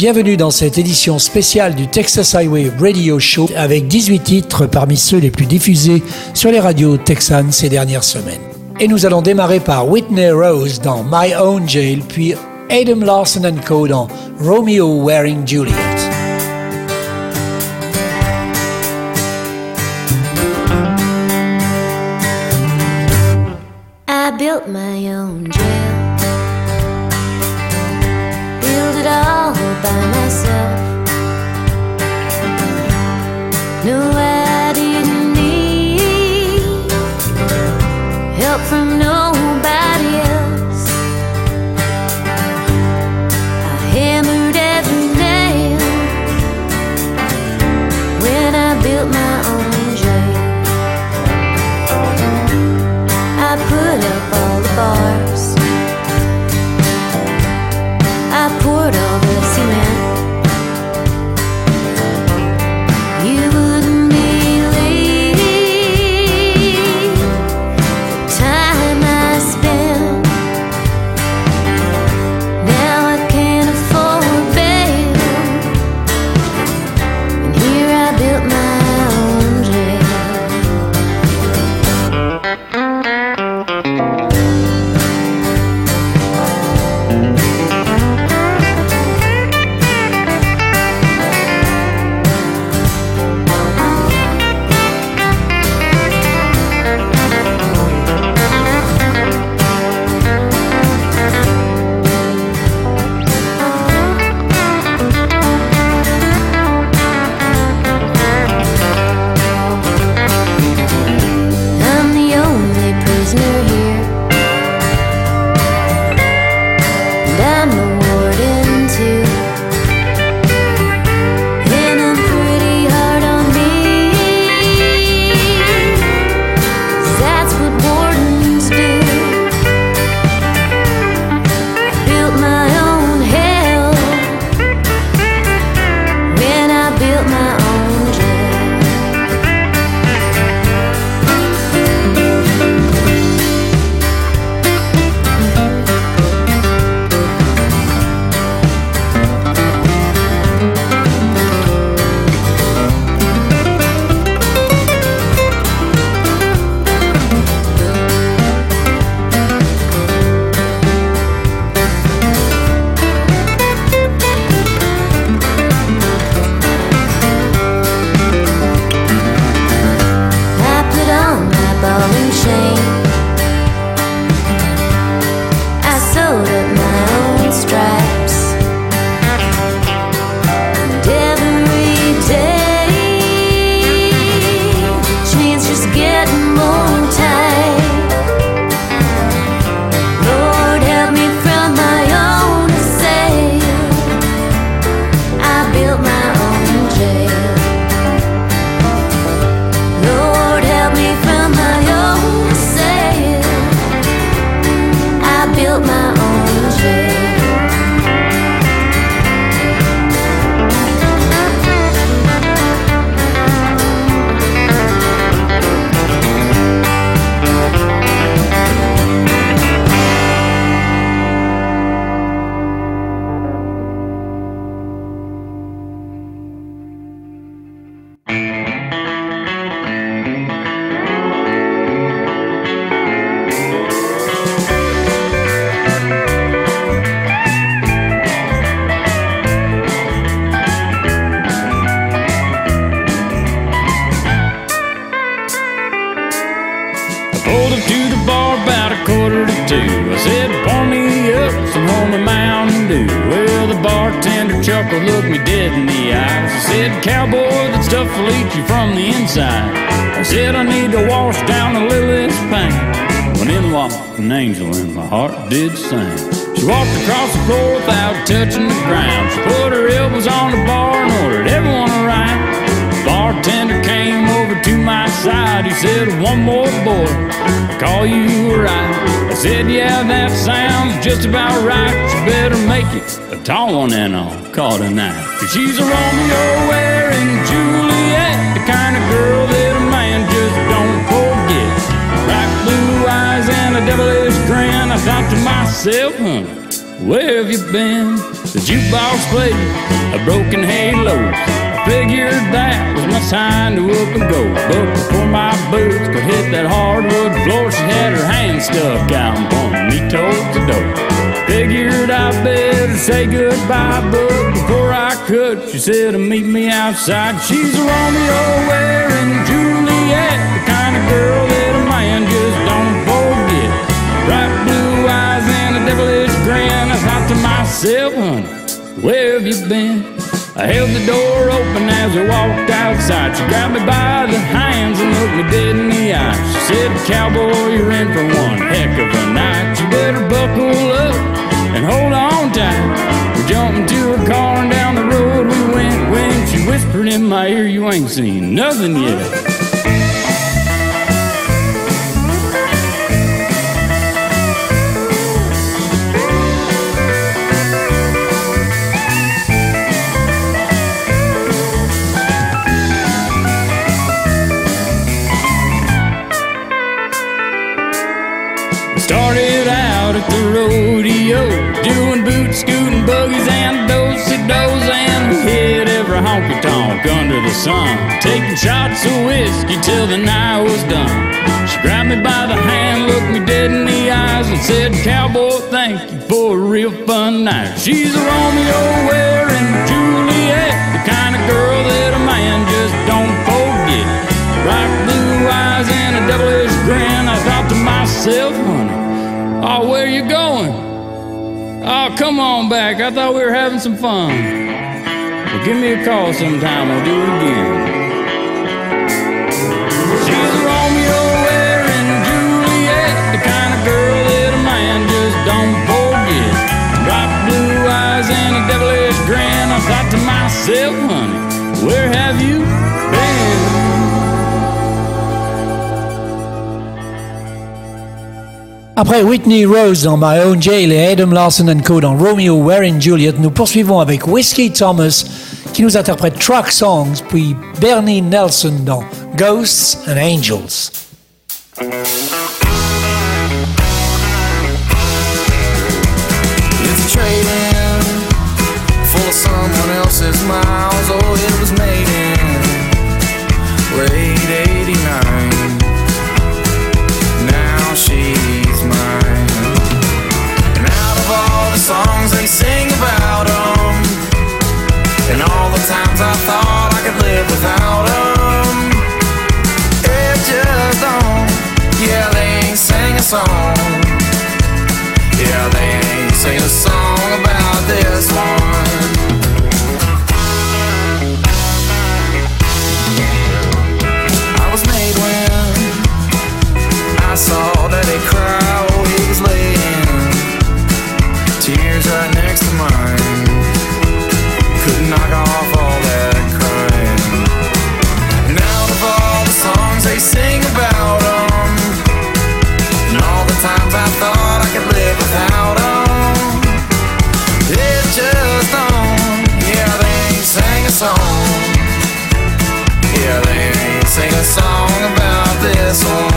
bienvenue dans cette édition spéciale du Texas Highway Radio Show avec 18 titres parmi ceux les plus diffusés sur les radios texanes ces dernières semaines. Et nous allons démarrer par Whitney Rose dans My Own Jail, puis Adam Larson Co dans Romeo Wearing Juliet. She's a Romeo wearing Juliet, the kind of girl that a man just don't forget. Bright blue eyes and a devilish grin. I thought to myself, huh, where have you been? The jukebox played a broken halo. I figured that sign to up and go. But before my boots could hit that hardwood floor, she had her hand stuck out pointed me towards the door. Figured I better say goodbye, but before I could, she said to meet me outside. She's a Romeo wearing Juliet, the kind of girl that a man just don't forget. Bright blue eyes and a devilish grin. I thought to myself, honey, where have you been? I held the door open as I walked outside. She grabbed me by the hands and looked me dead in the eye. She said, Cowboy, you're in for one heck of a night. You better buckle up and hold on tight. We jumped into her car and down the road we went. When she whispered in my ear, You ain't seen nothing yet. Rodeo, doing boot scooting buggies and dosey dos, and hit every honky tonk under the sun, taking shots of whiskey till the night was done. She grabbed me by the hand, looked me dead in the eyes, and said, Cowboy, thank you for a real fun night. She's a Romeo wearing Juliet, the kind of girl that a man just don't forget. Bright blue eyes and a devilish grin. I thought to myself, honey, oh, where you going? Oh, come on back. I thought we were having some fun. Well, give me a call sometime. We'll do it again. She's Après Whitney Rose dans My Own Jail et Adam Larson Co dans Romeo Wearing Juliet, nous poursuivons avec Whiskey Thomas qui nous interprète Truck Songs, puis Bernie Nelson dans Ghosts and Angels. It just don't. Yeah, they ain't sing a song. Yeah, they ain't sing a song about this one. I was made when I saw that he cry. sing about them. And all the times I thought I could live without them. It just don't. Yeah, they ain't sang a song. Yeah, they ain't sing a song about this one.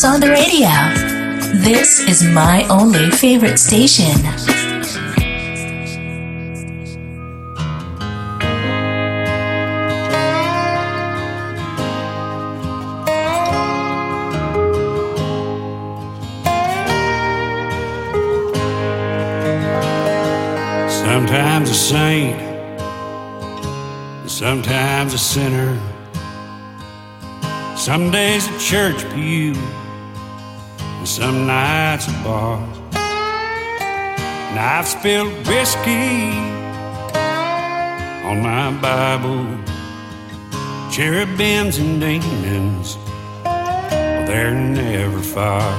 Songs on the radio. This is my only favorite station. Sometimes a saint, sometimes a sinner. Some days a church pew, and some nights a bar. And I've spilled whiskey on my Bible, cherubims and demons, well, they're never far.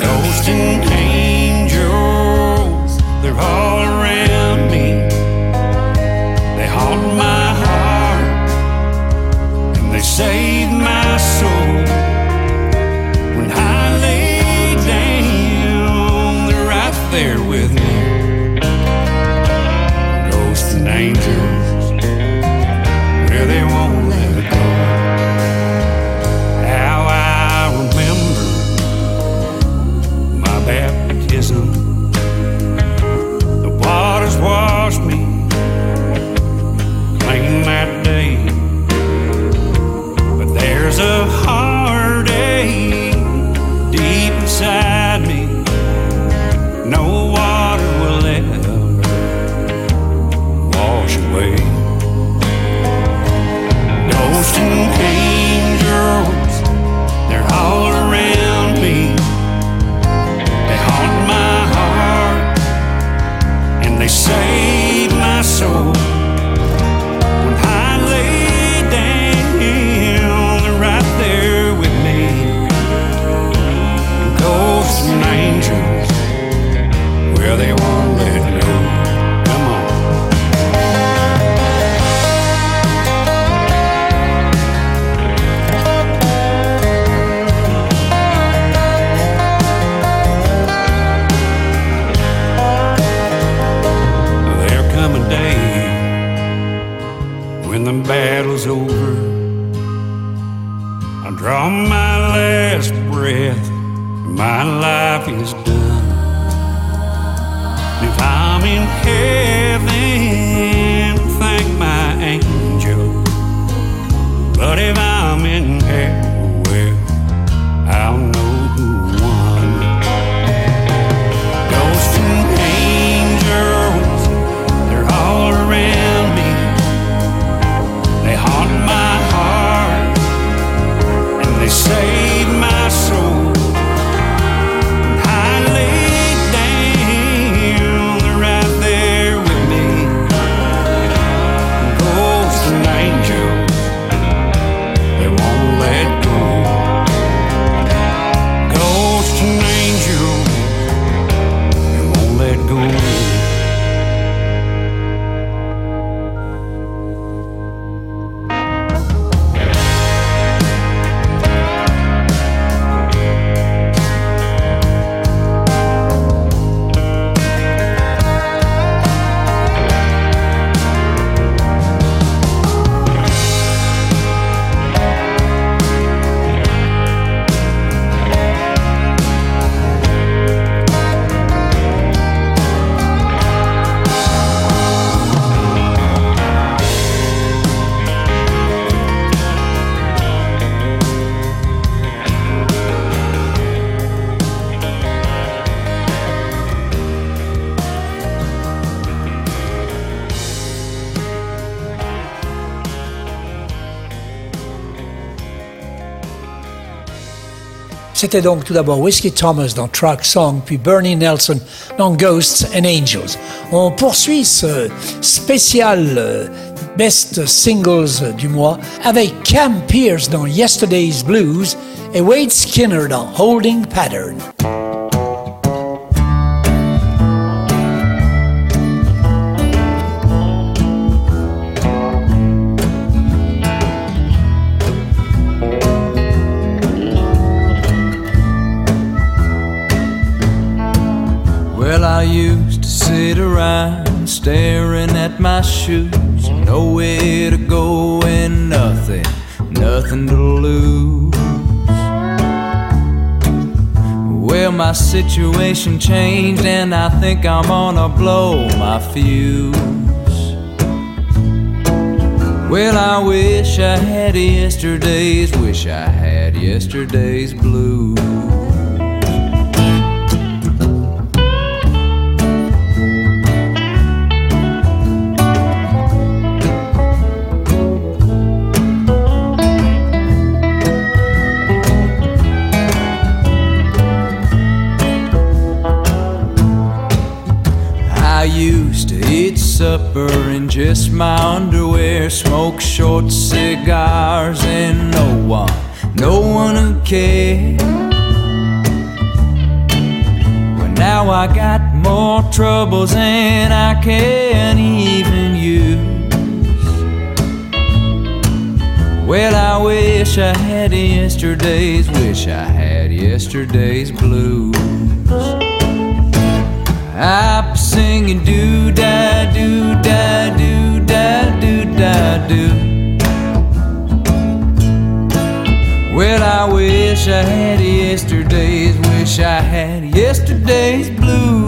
Ghosts and angels, they're all around me. They haunt my heart and they save my soul. Ghosts C'était donc tout d'abord Whiskey Thomas dans Track Song, puis Bernie Nelson dans Ghosts and Angels. On poursuit ce spécial euh, Best Singles du mois avec Cam Pierce dans Yesterday's Blues et Wade Skinner dans Holding Pattern. Staring at my shoes, nowhere to go and nothing, nothing to lose. Well, my situation changed, and I think I'm gonna blow my fuse. Well, I wish I had yesterday's, wish I had yesterday's blues. Just my underwear, smoke short cigars, and no one, no one who cared. Well, now I got more troubles than I can even use. Well, I wish I had yesterday's, wish I had yesterday's blues. I'm singing do da do da da do. Well, I wish I had yesterday's, wish I had yesterday's blues.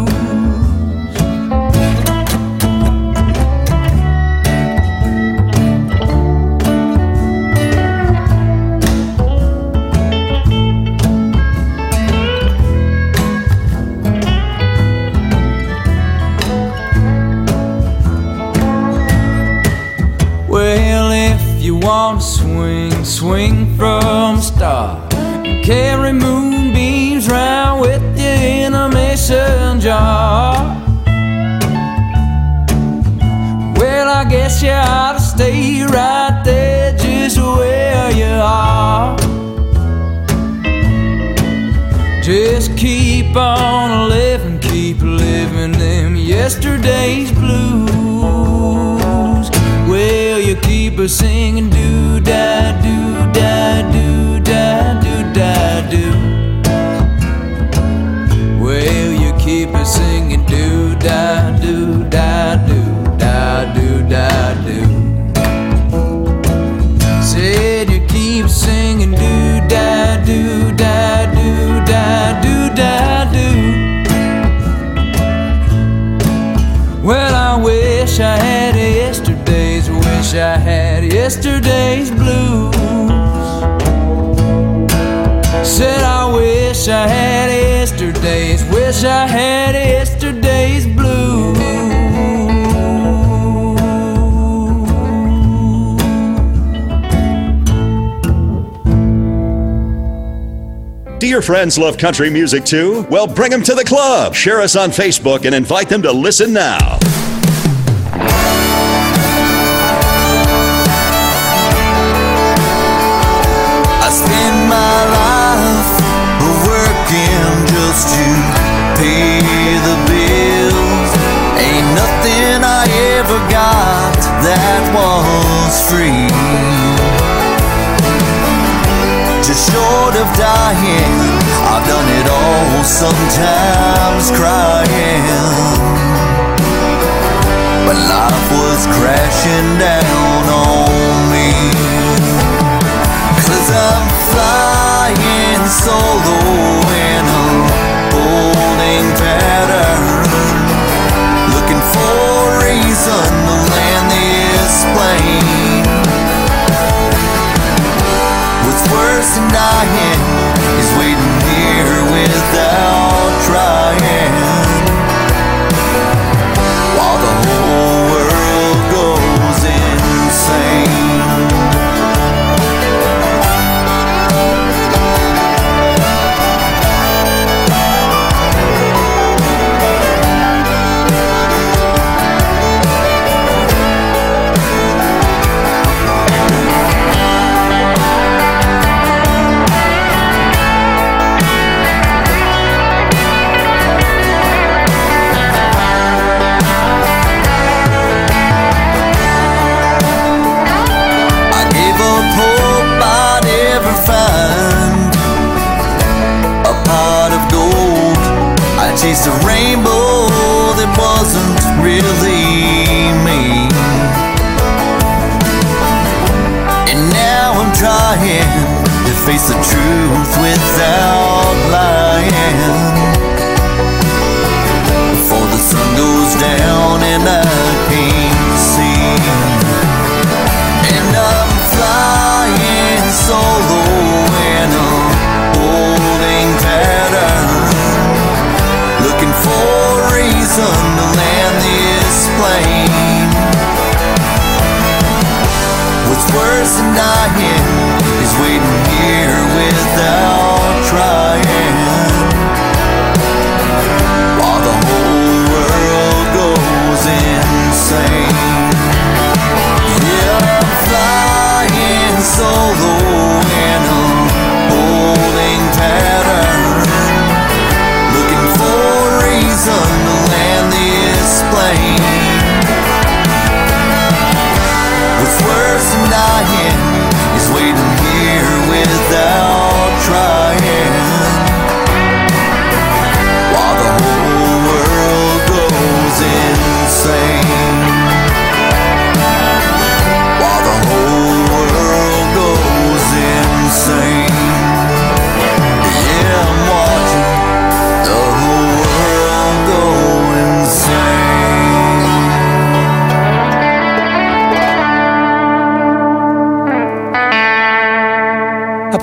Swing, from the start. And carry moonbeams round with you in a mason jar. Well, I guess you ought to stay right there just where you are. Just keep on living, keep living them yesterday's blues. Well, you keep a singing do da do da do da do da do. Well, you keep a singing do da do da do da do da yesterday's blues. Said I wish I had yesterday's, wish I had yesterday's blues. Do your friends love country music too? Well, bring them to the club. Share us on Facebook and invite them to listen now. Was free. Just short of dying, I've done it all, sometimes crying. But life was crashing down on me. Cause I'm flying solo in a holding pattern. Looking for a reason to land this plane. Dying is waiting here without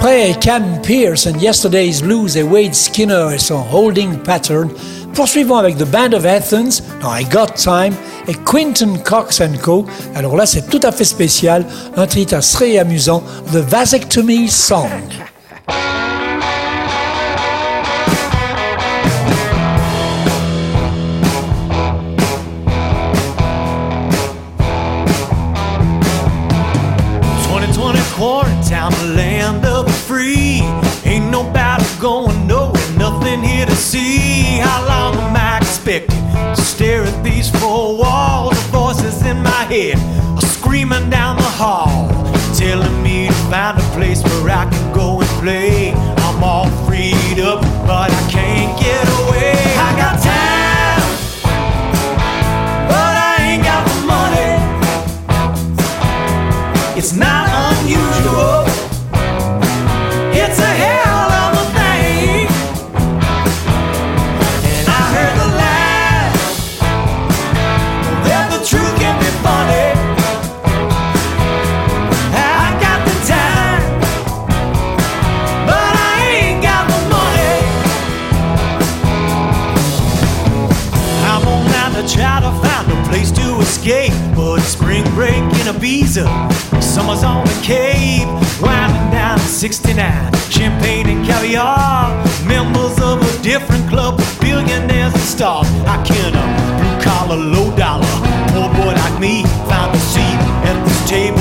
Après Cam Pierce and Yesterday's Blues et Wade Skinner et son Holding Pattern, poursuivons avec The Band of Athens dans I Got Time et Quinton Cox Co. Alors là, c'est tout à fait spécial, un titre très amusant, The Vasectomy Song. see how long am I expecting to stare at these four walls? The voices in my head are screaming down the hall, telling me to find a place where I can go and play. freezer. Summer's on the Cape, winding down to 69. Champagne and caviar, members of a different club, billionaires and stars. I can a blue collar, low dollar, poor boy like me, find a seat at this table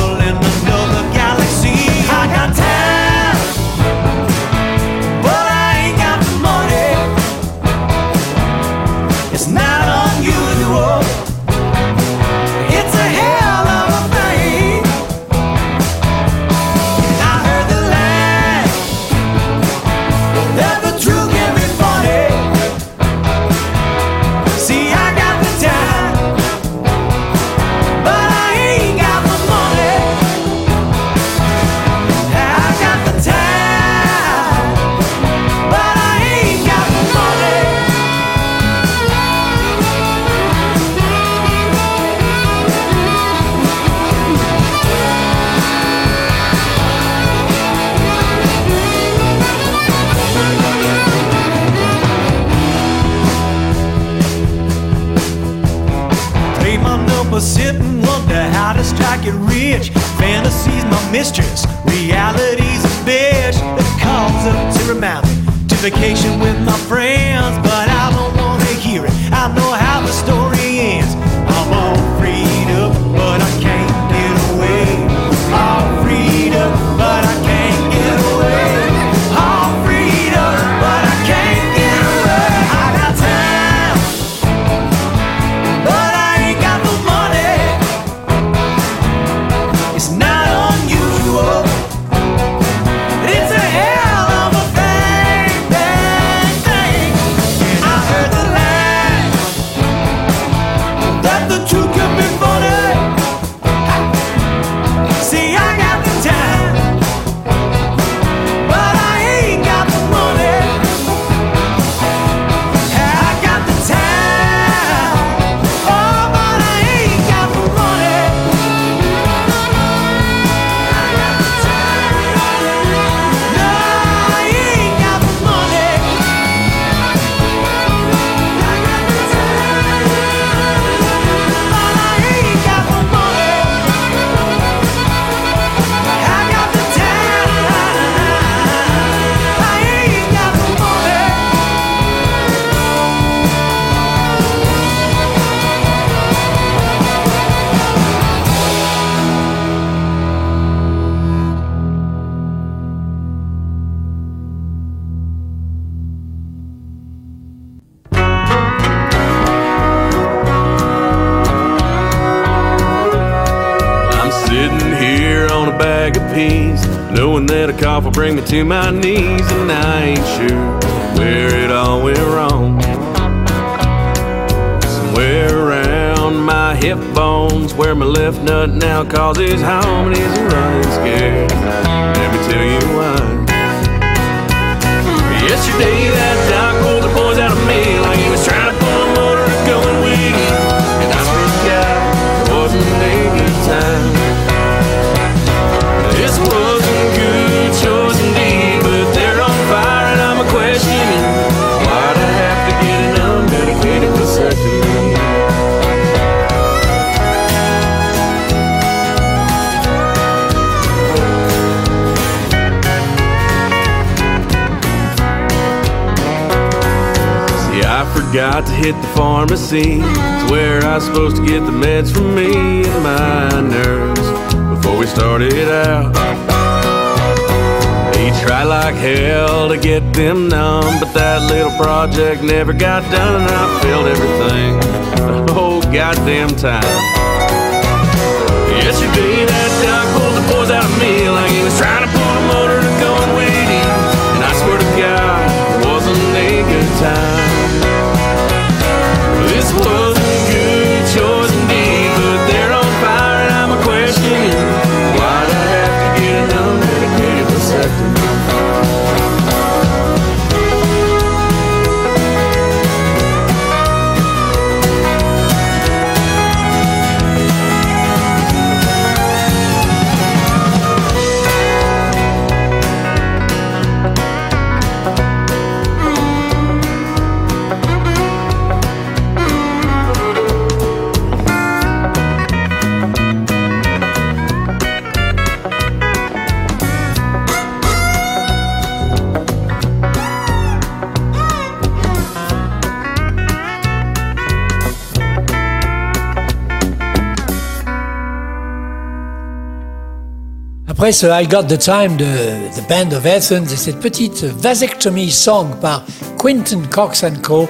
to my knees, pharmacy. It's where I was supposed to get the meds for me and my nerves before we started out. He tried like hell to get them numb, but that little project never got done, and I failed everything the whole goddamn time. Yesterday, that doc pulled the boys out of me like he was trying to Après ce I Got the Time de The Band of Athens et cette petite vasectomy song par Quinton Cox Co,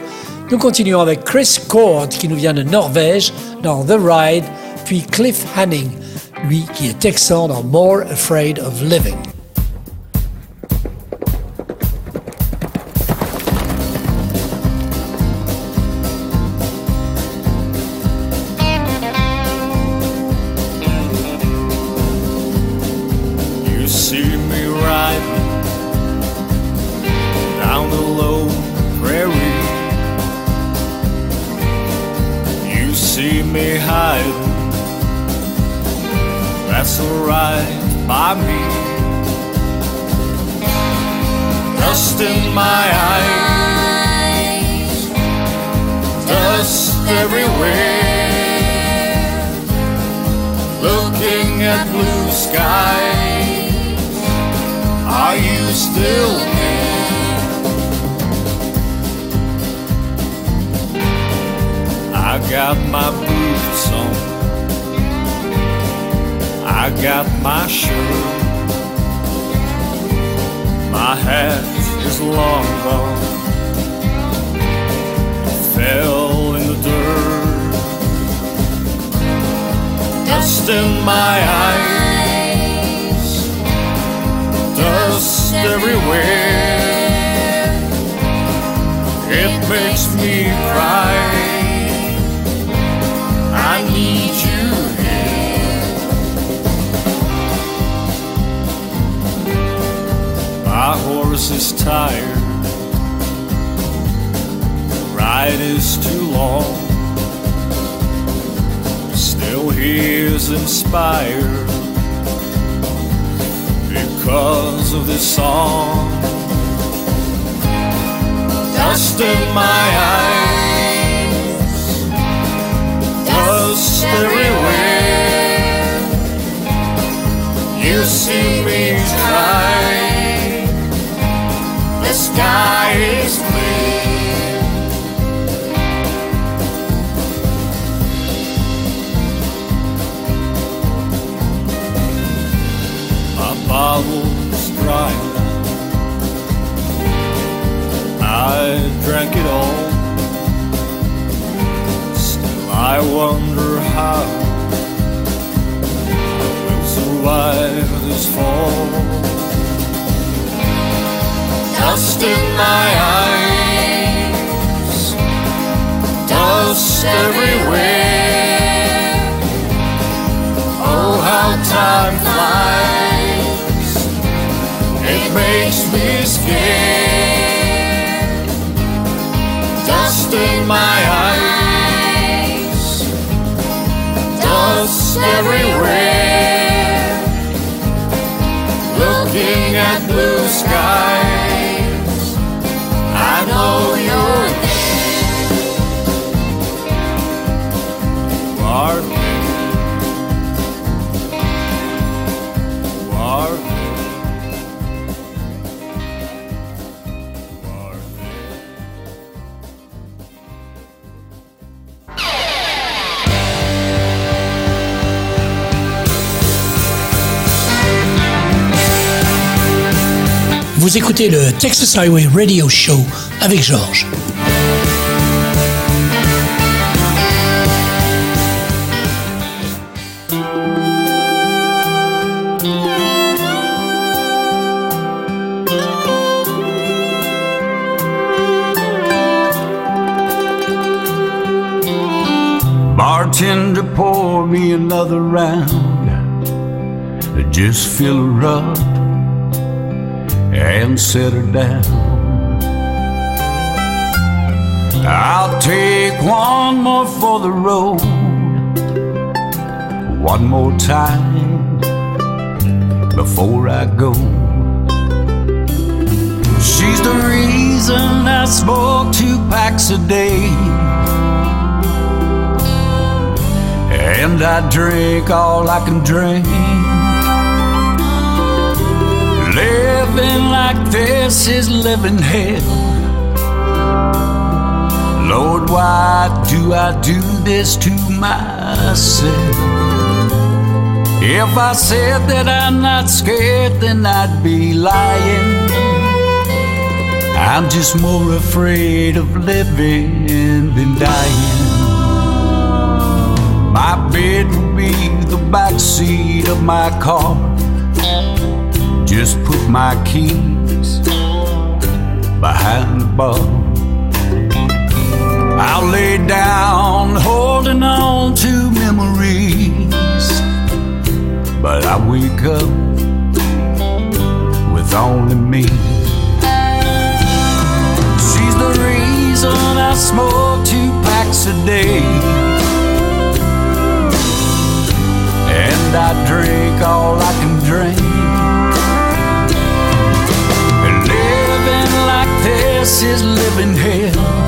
nous continuons avec Chris Cord qui nous vient de Norvège dans The Ride, puis Cliff Hanning, lui qui est texan dans More Afraid of Living. That's alright by me. Dust in my eyes, dust everywhere. Looking at blue skies, are you still there? I got my boots on, I got my shirt, my hat is long gone, fell in the dirt. Dust in my eyes, dust everywhere. It makes me cry. I need you My horse is tired. The ride is too long still he is inspired because of this song. Dust in my eyes, dust everywhere. You see me try. Sky is clear. Bottle's dry. I drank it all. Still, I wonder how I will survive this fall. Dust in my eyes, dust everywhere. Oh, how time flies, it makes me scared. Dust in my eyes, dust everywhere. Looking at blue skies, know you're there. You are there. You are there. You are there. Vous écoutez le Texas Highway Radio Show avec Georges. Bartender, pour me another round. Just fill her up and set her down. I'll take one more for the road. One more time before I go. She's the reason I smoke two packs a day. And I drink all I can drink. Living like this is living hell. Lord, why do I do this to myself? If I said that I'm not scared, then I'd be lying. I'm just more afraid of living than dying. My bed will be the back seat of my car. Just put my keys behind the bar. I'll lay down holding on to memories. But I wake up with only me. She's the reason I smoke two packs a day. And I drink all I can drink. And living like this is living hell.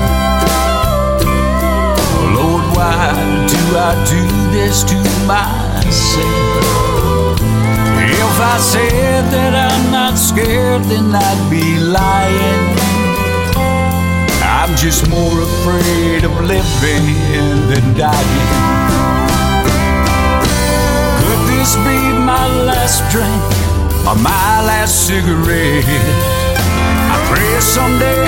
Why do I do this to myself? If I said that I'm not scared, then I'd be lying. I'm just more afraid of living than dying. Could this be my last drink or my last cigarette? I pray someday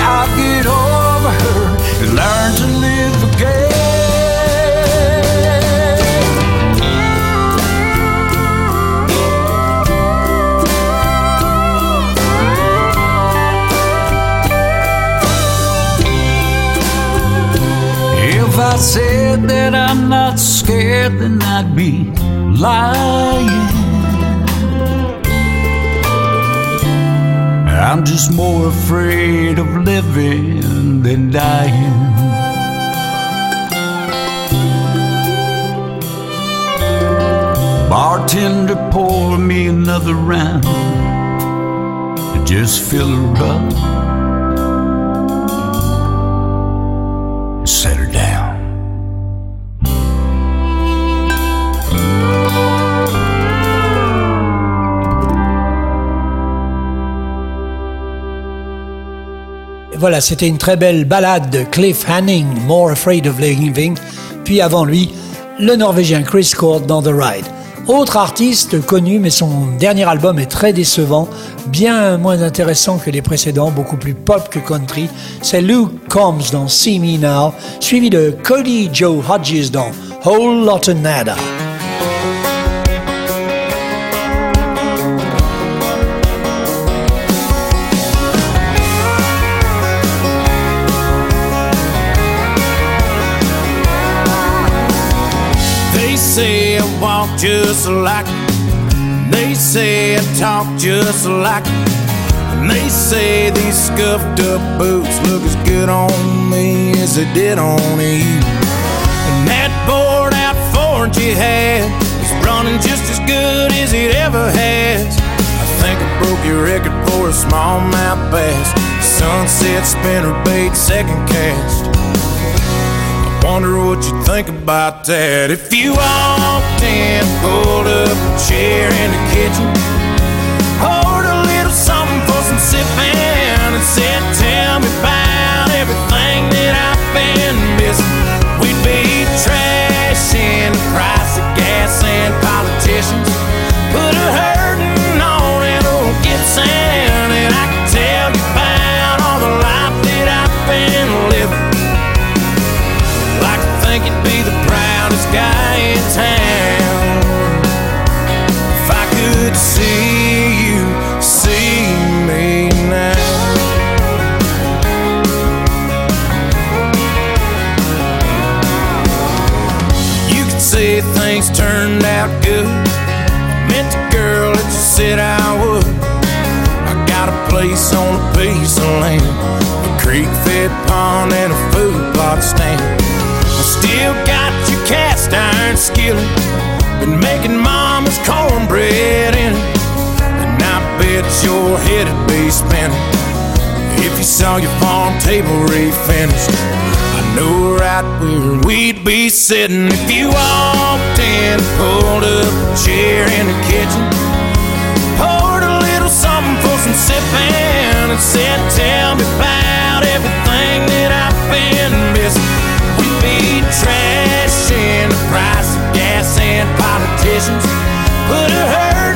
that I'm not scared, then I'd be lying. I'm just more afraid of living than dying. Bartender, pour me another round. Just fill her up. Voilà, c'était une très belle balade de Cliff Hanning, More Afraid of Living, puis avant lui, le Norvégien Chris Court dans The Ride. Autre artiste connu, mais son dernier album est très décevant, bien moins intéressant que les précédents, beaucoup plus pop que country. C'est Luke Combs dans See Me Now, suivi de Cody Joe Hodges dans Whole Lotta Nada. Walk just like. They say I talk just like. And they say these scuffed up boots look as good on me as they did on you. And that bored out Ford you had is running just as good as it ever has. I think I broke your record for a smallmouth bass. Sunset spinner bait second cast. Wonder what you think about that. If you walked in, pulled up a chair in the kitchen, poured a little something for some sipping, and said, place on a piece of land, a creek fed pond, and a food plot stand. I still got your cast iron skillet, been making mama's cornbread in it. And I bet your head would be spinning if you saw your farm table refinished. I know right where we'd be sitting if you walked in, pulled up a chair in the kitchen, sipping, and said, Tell me about everything that I've been missing. We'd be trashing the price of gas and politicians. Put a hurting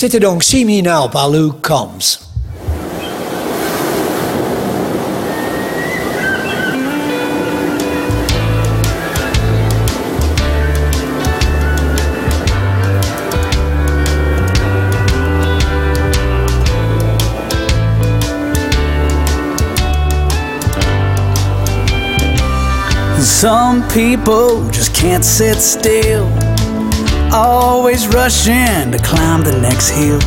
C'était donc See Me Now par Luke Combs. Some people just can't sit still, always rushing to climb the next hill.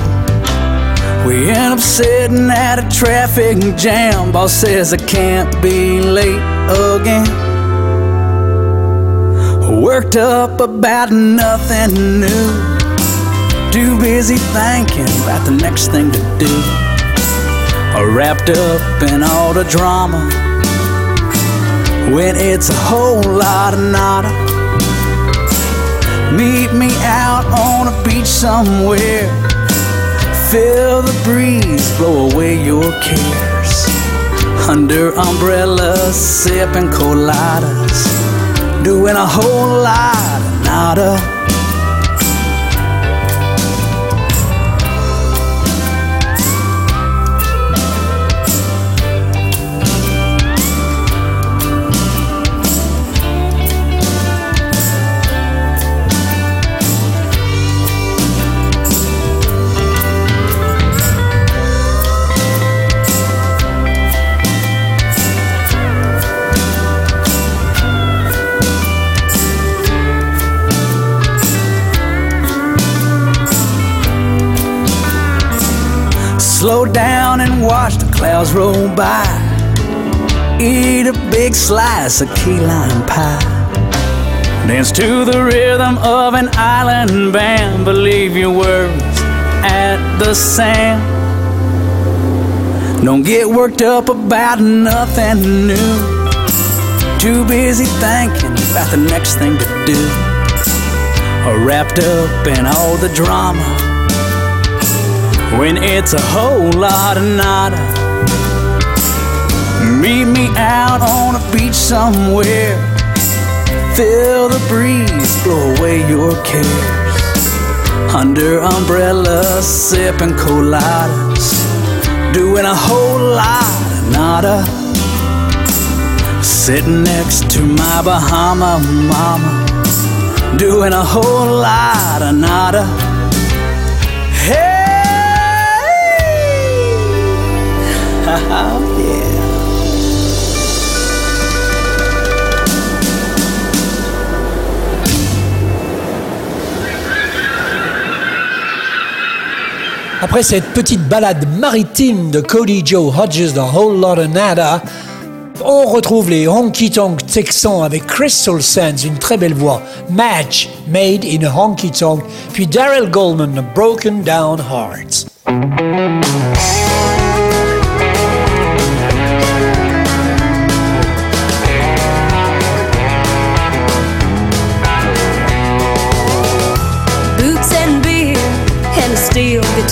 We end up sitting at a traffic jam. Boss says I can't be late again. Worked up about nothing new. Too busy thinking about the next thing to do. Wrapped up in all the drama when it's a whole lot of nada. Meet me out on a beach somewhere. Feel the breeze blow away your cares. Under umbrellas, sipping coladas. doing a whole lot of nada. Slow down and watch the clouds roll by. Eat a big slice of key lime pie. Dance to the rhythm of an island band. Believe your words at the sand. Don't get worked up about nothing new. Too busy thinking about the next thing to do. Or wrapped up in all the drama when it's a whole lot of nada. Meet me out on a beach somewhere. Feel the breeze blow away your cares. Under umbrellas, sipping coladas. Doing a whole lot of nada. Sitting next to my Bahama mama. Doing a whole lot of nada. Après cette petite balade maritime de Cody Joe Hodges dans Whole Lotta Nada, on retrouve les honky tonk texans avec Crystal Sands, une très belle voix, Match Made in a Honky Tonk, puis Daryl Goldman, Broken Down Hearts.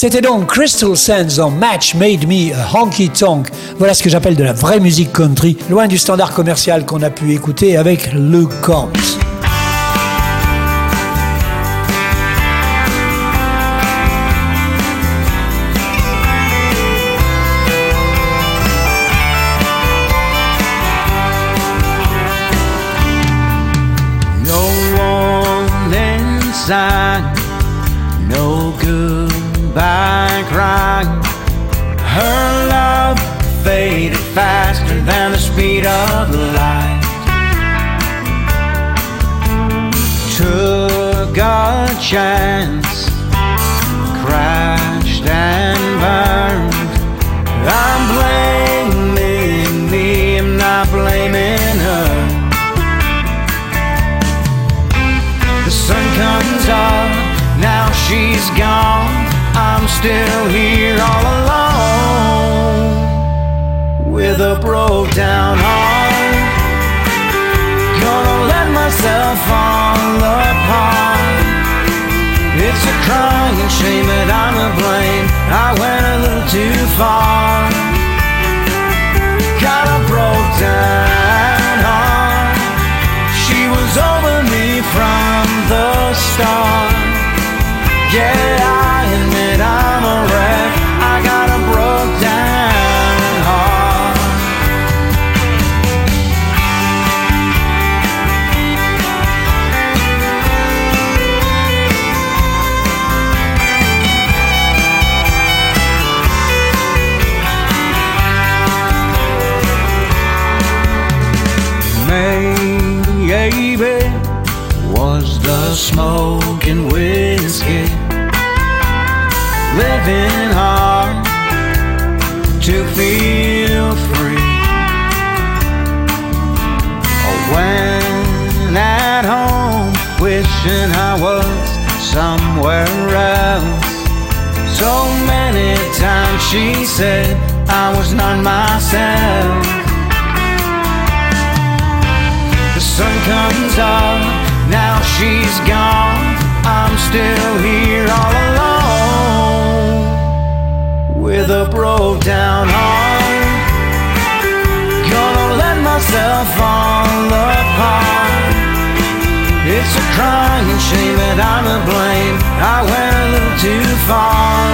C'était donc Crystal Sands en Match Made Me a Honky Tonk. Voilà ce que j'appelle de la vraie musique country, loin du standard commercial qu'on a pu écouter avec Luke Combs. Chance, crashed and burned. I'm blaming me, I'm not blaming her. The sun comes up, now she's gone. I'm still here all alone with a broke down heart. Gonna let myself fall It's a crying shame that I'm to blame. I went a little too far. Got a broke down heart. She was over me from the start. Yeah, wishing I was somewhere else. So many times she said I was not myself. The sun comes up, now she's gone. I'm still here all alone with a broke down heart. Gonna let myself fall apart. It's a crying shame that I'm to blame. I went a little too far.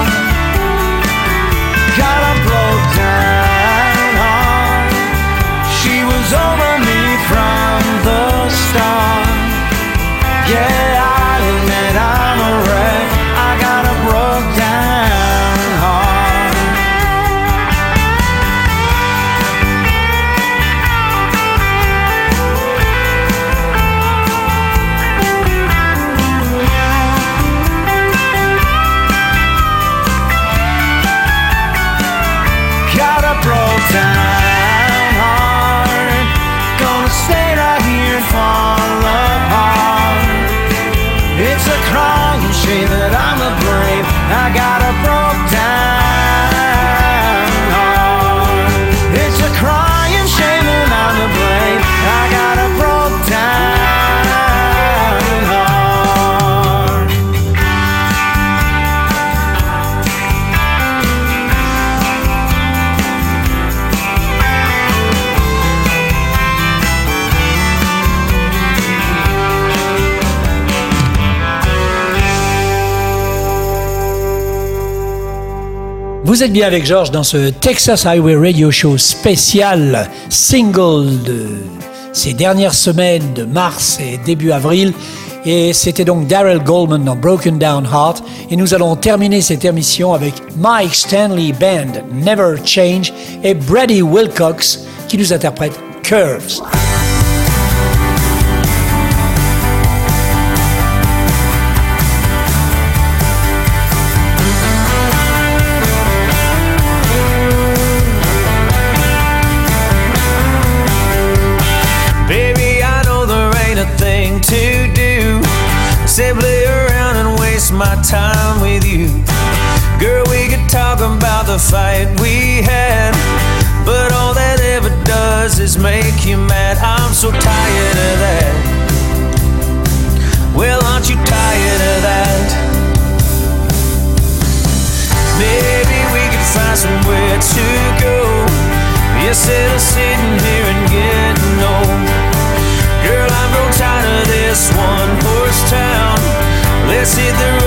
Got a broke down heart. She was over me from the start. Yeah, Vous êtes bien avec Georges dans ce Texas Highway Radio Show spécial single de ces dernières semaines de mars et début avril. Et c'était donc Daryl Goldman dans Broken Down Heart. Et nous allons terminer cette émission avec Mike Stanley Band, Never Change, et Brady Wilcox qui nous interprète Curves. time with you. Girl, we could talk about the fight we had, but all that ever does is make you mad. I'm so tired of that. Well, aren't you tired of that? Maybe we could find somewhere to go. Instead of sitting here and getting old, girl, I'm grown tired of this one horse town. Let's hit the road.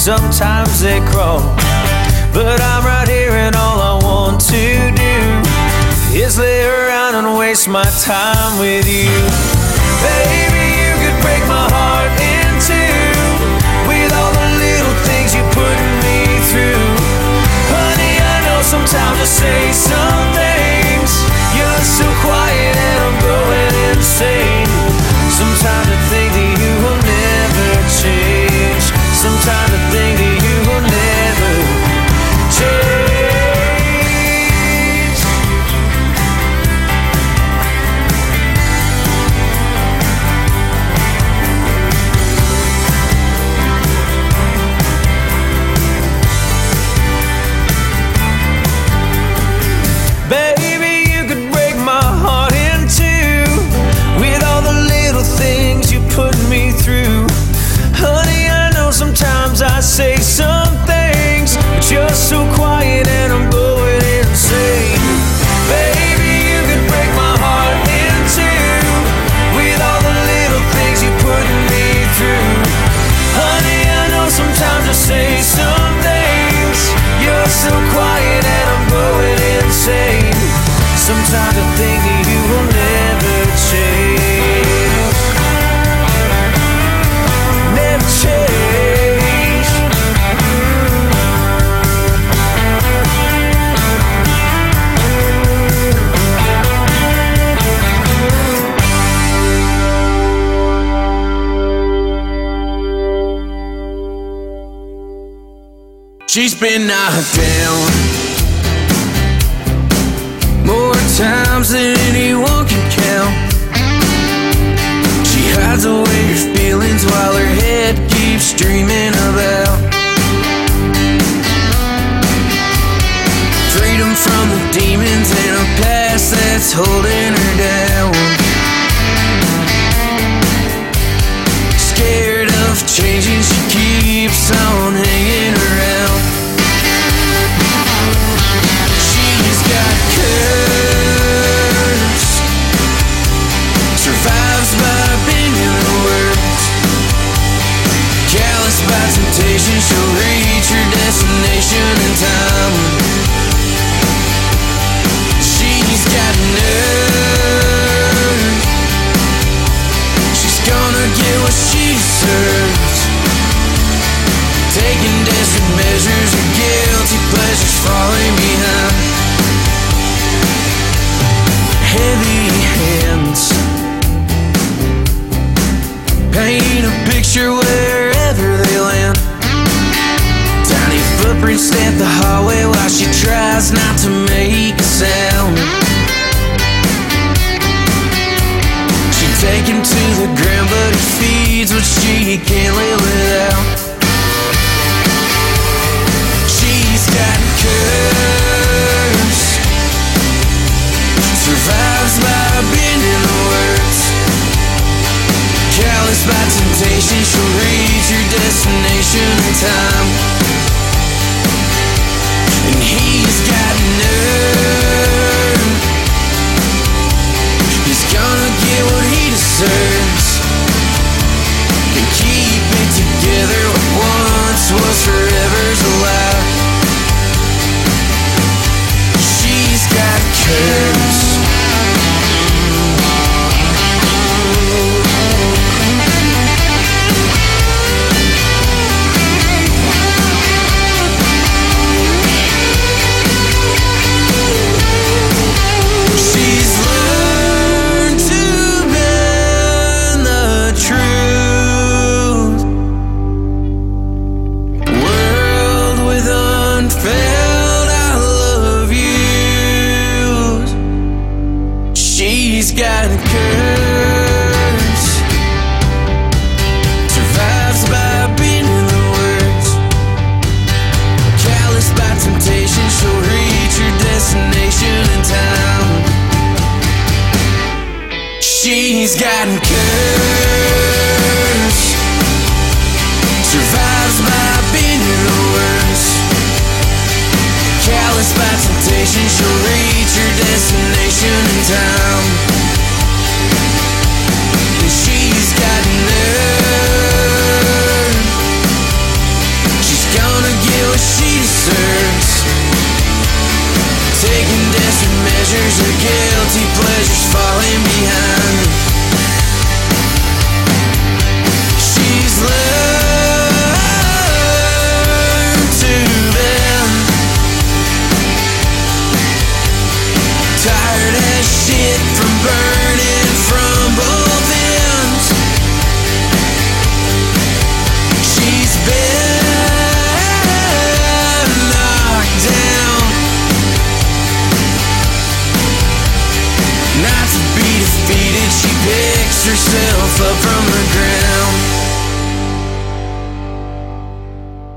sometimes they crawl. But I'm right here, and all I want to do is lay around and waste my time with you. Baby, you could break my heart in two with all the little things you put me through. Honey, I know sometimes I say something. keeping us down. More times than anyone can count. She hides away her feelings while her head keeps dreaming about freedom from the demons and a past that's holding her down. Callous by temptation, she'll reach her destination in time. And she's got nerve. She's gonna get what she deserves. Taking desperate measures, her guilty pleasures falling behind.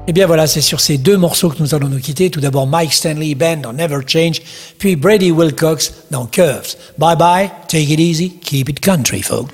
Et Eh bien voilà, c'est sur ces deux morceaux que nous allons nous quitter. Tout d'abord Mike Stanley Band dans Never Change, puis Brady Wilcox dans Curves. Bye bye, take it easy, keep it country, folks.